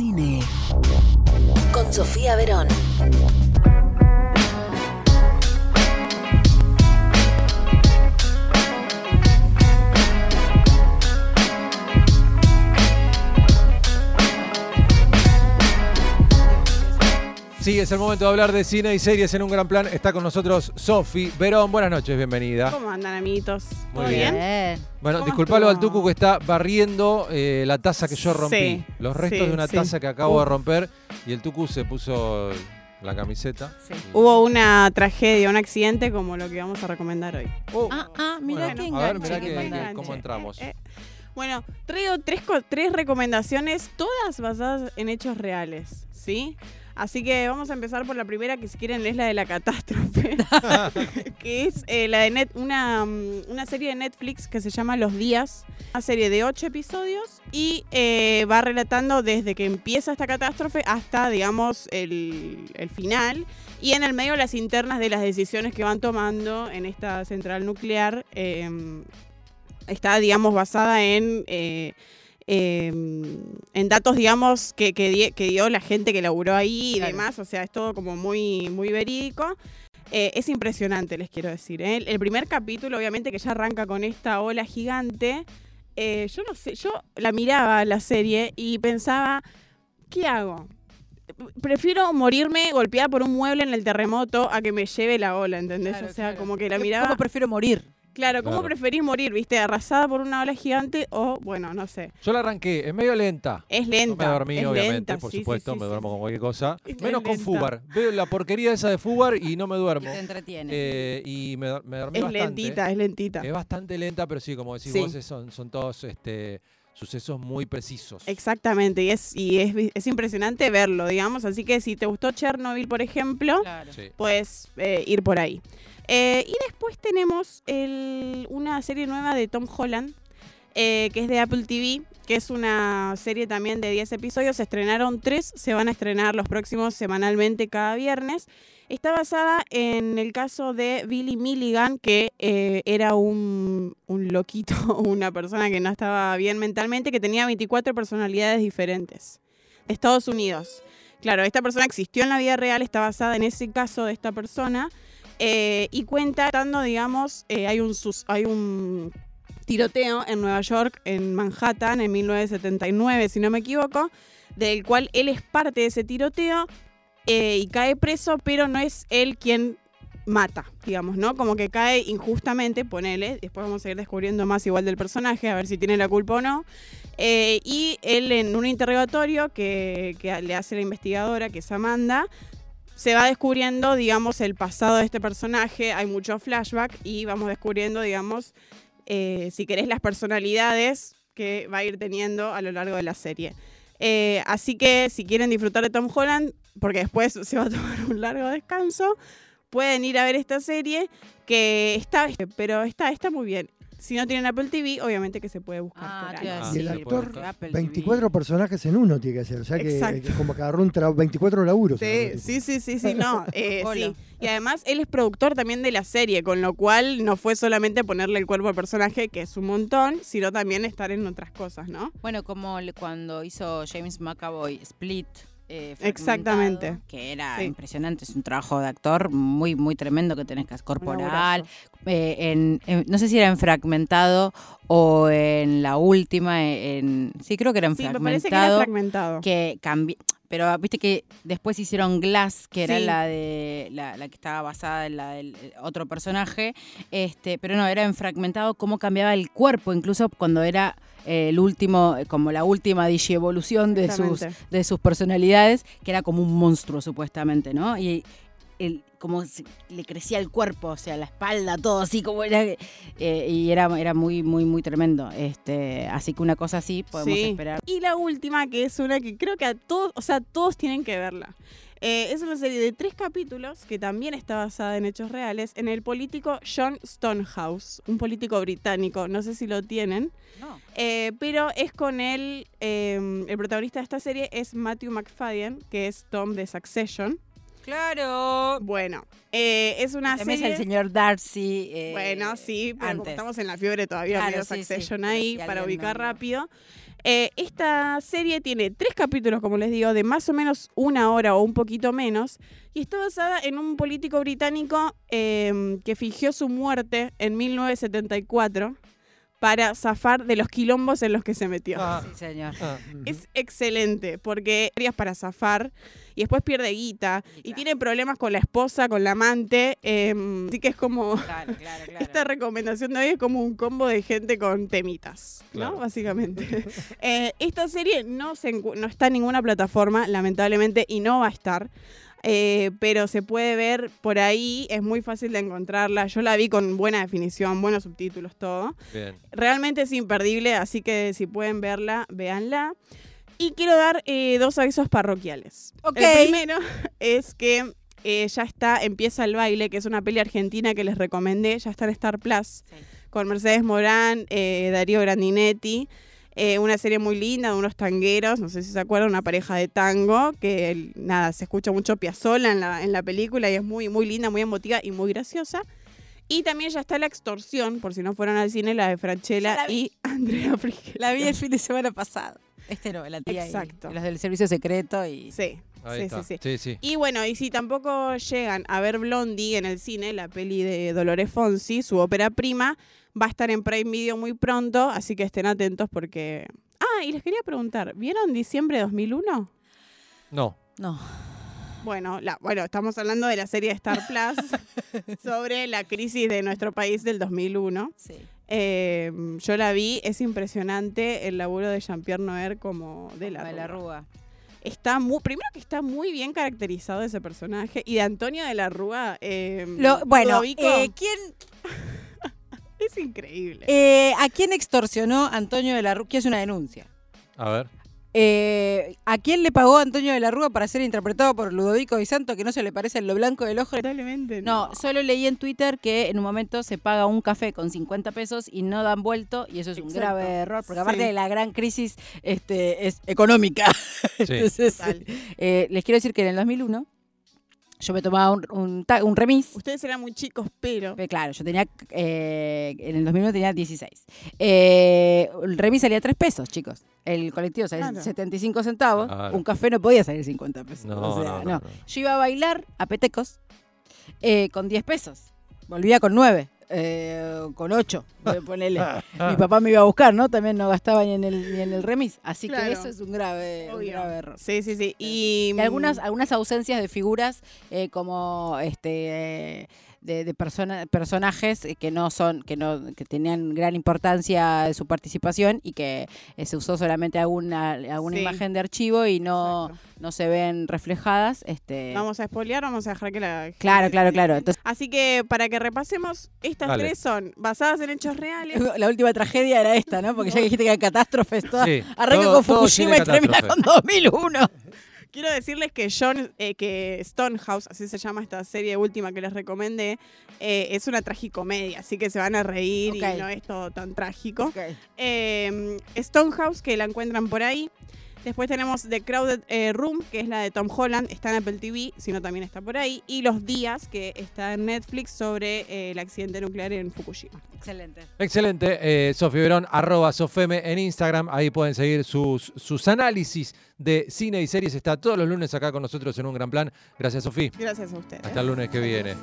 cine. Con Sofía Verón. Sí, es el momento de hablar de cine y series en un gran plan. Está con nosotros Sofi Verón. Buenas noches, bienvenida. ¿Cómo andan, amiguitos? Muy ¿Todo bien. bien? Bueno, ¿Cómo disculpalo al? Tucu que está barriendo eh, la taza que yo rompí. Sí, Los restos sí, de una sí. taza que acabo de romper. Y el Tucu se puso la camiseta. Sí. Y- Hubo una tragedia, un accidente como lo que vamos a recomendar hoy. Oh, Ah, ah, mira bueno, qué a ver, enganche mirá que cómo entramos. Eh, eh. Bueno, traigo tres recomendaciones, todas basadas en hechos reales, ¿sí? Así que vamos a empezar por la primera, que si quieren es la de la catástrofe, que es eh, la de net, una, mm, una serie de Netflix que se llama Los Días, una serie de ocho episodios y eh, va relatando desde que empieza esta catástrofe hasta, digamos, el, el final y en el medio las internas de las decisiones que van tomando en esta central nuclear. eh, está, digamos, basada en, eh, eh, en datos, digamos, que, que, di- que dio la gente que laburó ahí y Claro. demás. O sea, es todo como muy, muy verídico. Eh, es impresionante, les quiero decir. ¿eh? El primer capítulo, obviamente, que ya arranca con esta ola gigante. eh, yo no sé, yo la miraba la serie y pensaba, ¿qué hago? Prefiero morirme golpeada por un mueble en el terremoto a que me lleve la ola, ¿entendés? Claro, o sea, claro. como que la ¿Cómo miraba. prefiero morir? Claro, ¿cómo Claro. preferís morir, viste? ¿Arrasada por una ola gigante o, bueno, no sé? Yo la arranqué, es medio lenta. Es No lenta. me dormí, es obviamente, lenta, por sí, supuesto, sí, me sí. duermo con cualquier cosa. Es Menos con lenta. Fubar. Veo la porquería esa de Fubar y no me duermo. Te entretiene. Eh, y me, me dormí Es bastante. lentita, es lentita. Es bastante lenta, pero sí, como decís Sí. vos, es- son, son todos este, sucesos muy precisos. Exactamente, y, es, y es, es impresionante verlo, digamos. Así que si te gustó Chernobyl, por ejemplo, Claro. Sí. puedes eh, ir por ahí. Eh, y después tenemos el- una serie nueva de Tom Holland, eh, que es de Apple TV, que es una serie también de 10 episodios. Se estrenaron 3, se van a estrenar los próximos semanalmente cada viernes. Está basada en el caso de Billy Milligan, que eh, era un, un loquito, una persona que no estaba bien mentalmente, que tenía 24 personalidades diferentes. De Estados Unidos. Claro, esta persona existió en la vida real, está basada en ese caso de esta persona. eh, y cuenta, dando, digamos, eh, hay, un, hay un tiroteo en Nueva York, en Manhattan, en 1979, si no me equivoco, del cual él es parte de ese tiroteo eh, y cae preso, pero no es él quien mata, digamos, ¿no? Como que cae injustamente, ponele, después vamos a ir descubriendo más igual del personaje, a ver si tiene la culpa o no. Eh, y él en un interrogatorio que, que le hace la investigadora, que es Amanda, se va descubriendo, digamos, el pasado de este personaje, hay mucho flashback y vamos descubriendo, digamos, eh, si querés, las personalidades que va a ir teniendo a lo largo de la serie. Eh, así que si quieren disfrutar de Tom Holland, porque después se va a tomar un largo descanso, pueden ir a ver esta serie que está, pero está, está muy bien. Si no tienen Apple TV, obviamente que se puede buscar Ah, por. Ah, Y el actor, porque Apple TV. 24 personajes en uno tiene que ser. O sea que, Exacto. que como que agarró un tra- 24 laburos. Sí, sí, sí, sí, sí, no. eh, sí. Y además él es productor también de la serie, con lo cual no fue solamente ponerle el cuerpo al personaje, que es un montón, sino también estar en otras cosas, ¿no? Bueno, como cuando hizo James McAvoy Split. Eh, Exactamente. fragmentado, Que era Sí. impresionante, es un trabajo de actor muy, muy tremendo que tenés que hacer corporal. eh, en, en- no sé si era en fragmentado o en la última, en, sí creo que era en Sí, me fragmentado. parece que era fragmentado. que cambió. Pero viste que después hicieron Glass, que era Sí. la de la, la que estaba basada en la del eh, otro personaje, este, pero no, era en fragmentado cómo cambiaba el cuerpo, incluso cuando era eh, el último, eh, como la última digievolución de sus, de sus personalidades, que era como un monstruo supuestamente, ¿no? Y el, como se- le crecía el cuerpo, o sea, la espalda, todo así como era, eh, y era, era muy, muy, muy tremendo. Este, así que una cosa así podemos Sí. esperar. Y la última, que es una que creo que a todos, o sea, todos tienen que verla. Eh, es una serie de tres capítulos que también está basada en hechos reales en el político John Stonehouse, un político británico, no sé si lo tienen, No. eh, pero es con él, eh, el protagonista de esta serie es Matthew McFadden, que es Tom de Succession. Claro. Bueno, eh, es una También serie... es el señor Darcy. eh, Bueno, sí, pero como estamos en la fiebre todavía, Claro, medio sí, Succession ahí, para ubicar no- rápido. Eh, esta serie tiene tres capítulos, como les digo, de más o menos una hora o un poquito menos, y está basada en un político británico eh, que fingió su muerte en 1974 para zafar de los quilombos en los que se metió. Ah, Sí, señor. ah. Es excelente, porque harías para zafar y después pierde guita y Claro. tiene problemas con la esposa, con la amante, eh, así que es como... Claro, claro, claro. Esta recomendación de hoy es como un combo de gente con temitas, Claro. ¿no? Básicamente. Eh, esta serie no, se no está en ninguna plataforma, lamentablemente, y no va a estar. Eh, pero se puede ver por ahí, es muy fácil de encontrarla. Yo la vi con buena definición, buenos subtítulos, todo. Bien. Realmente es imperdible, así que si pueden verla, véanla. Y quiero dar eh, dos avisos parroquiales. Ok. El primero es que eh, ya está, empieza el baile, que es una peli argentina que les recomendé, ya está en Star Plus, Sí. con Mercedes Morán, eh, Darío Grandinetti. Eh, una serie muy linda de unos tangueros, no sé si se acuerdan, una pareja de tango, que nada, se escucha mucho Piazzolla en la, en la película y es muy, muy linda, muy emotiva y muy graciosa. Y también ya está La Extorsión, por si no fueron al cine, la de Franchella la y Andrea Frigel. La vi el fin de semana pasado. Este no, la tía Exacto. y los del servicio secreto y... Sí, Ahí sí, está. sí, sí. Y bueno, y si tampoco llegan a ver Blondie en el cine, la peli de Dolores Fonsi, su ópera prima, va a estar en Prime Video muy pronto, así que estén atentos porque... Ah, y les quería preguntar, ¿vieron diciembre de 2001? No. No. Bueno, la, bueno, estamos hablando de la serie de Star Plus sobre la crisis de nuestro país del 2001. Sí. Eh, yo la vi, es impresionante el laburo de Jean-Pierre Noer como de la, de la Rúa. Está muy, primero que está muy bien caracterizado ese personaje y de Antonio de la Rúa. eh, Lo- bueno, eh, ¿quién, es increíble. eh, ¿a quién extorsionó Antonio de la Rúa? ¿Quién es una denuncia? A ver. Eh, ¿A quién le pagó Antonio de la Rúa para ser interpretado por Ludovico Di Santo, que no se le parece en lo blanco del ojo? Lamentablemente No, solo leí en Twitter que en un momento se paga un café con 50 pesos y no dan vuelto, y eso es un Exacto. grave error, porque Sí. aparte de la gran crisis este, es económica. Sí. Entonces, Total. eh, les quiero decir que en el 2001 yo me tomaba un, un, remis. Ustedes eran muy chicos, pero. Eh, Claro, yo tenía, eh, en el 2001 tenía 16. Eh, el remis salía 3 pesos, chicos. El colectivo salía Claro. 75 centavos. Claro. Un café no podía salir 50 pesos. No, o sea, no, no. no, no. Yo iba a bailar a Petecos eh, con 10 pesos. Volvía con 9, eh, con 8, ponele. Mi papá me iba a buscar, ¿no? También no gastaba ni en el, ni en el remis. Así Claro. que eso es un grave, un Obvio. grave error. Sí, sí, sí. Y, Y algunas, algunas ausencias de figuras eh, como este eh, de, de persona- personajes que no son, que no, que tenían gran importancia de su participación y que eh, se usó solamente alguna, alguna Sí. imagen de archivo y no, Exacto. no se ven reflejadas. Este Vamos a spoilear, vamos a dejar que la. Claro, claro, claro. Entonces, Así que para que repasemos, estas Dale. tres son basadas en hechos reales. la última tragedia era esta, ¿no? Porque ya dijiste que eran catástrofes todas. Sí, Arranca todo- con Fukushima y termina con 2001. Quiero decirles que John, eh, que Stonehouse, así se llama esta serie última que les recomendé, eh, es una tragicomedia, así que se van a reír y no es todo tan trágico. Eh, Stonehouse, que la encuentran por ahí. Después tenemos The Crowded eh, Room, que es la de Tom Holland, está en Apple TV, sino también está por ahí. Y Los Días, que está en Netflix sobre eh, el accidente nuclear en Fukushima. Excelente. Excelente. Eh, Sofía Verón, arroba Sofeme en Instagram. Ahí pueden seguir sus, sus análisis de cine y series. Está todos los lunes acá con nosotros en un gran plan. Gracias, Sofía. Gracias a ustedes. Hasta el lunes que viene.